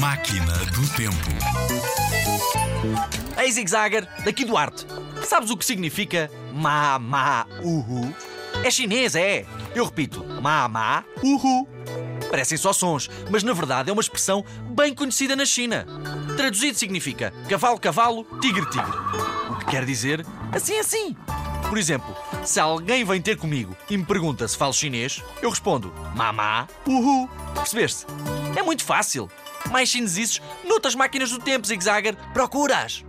Máquina do Tempo. Ei, Zigzagger, daqui Duarte. Sabes o que significa ma, ma, uhu? É chinês, é. Eu repito, ma, ma, uhu. Parecem só sons, mas na verdade é uma expressão bem conhecida na China. Traduzido significa cavalo, cavalo, tigre, tigre. O que quer dizer assim, assim. Por exemplo, se alguém vem ter comigo e me pergunta se falo chinês, eu respondo mamá, uhu. Percebeste? É muito fácil. Mais chinesices noutras máquinas do tempo, Zigzagger. Procuras!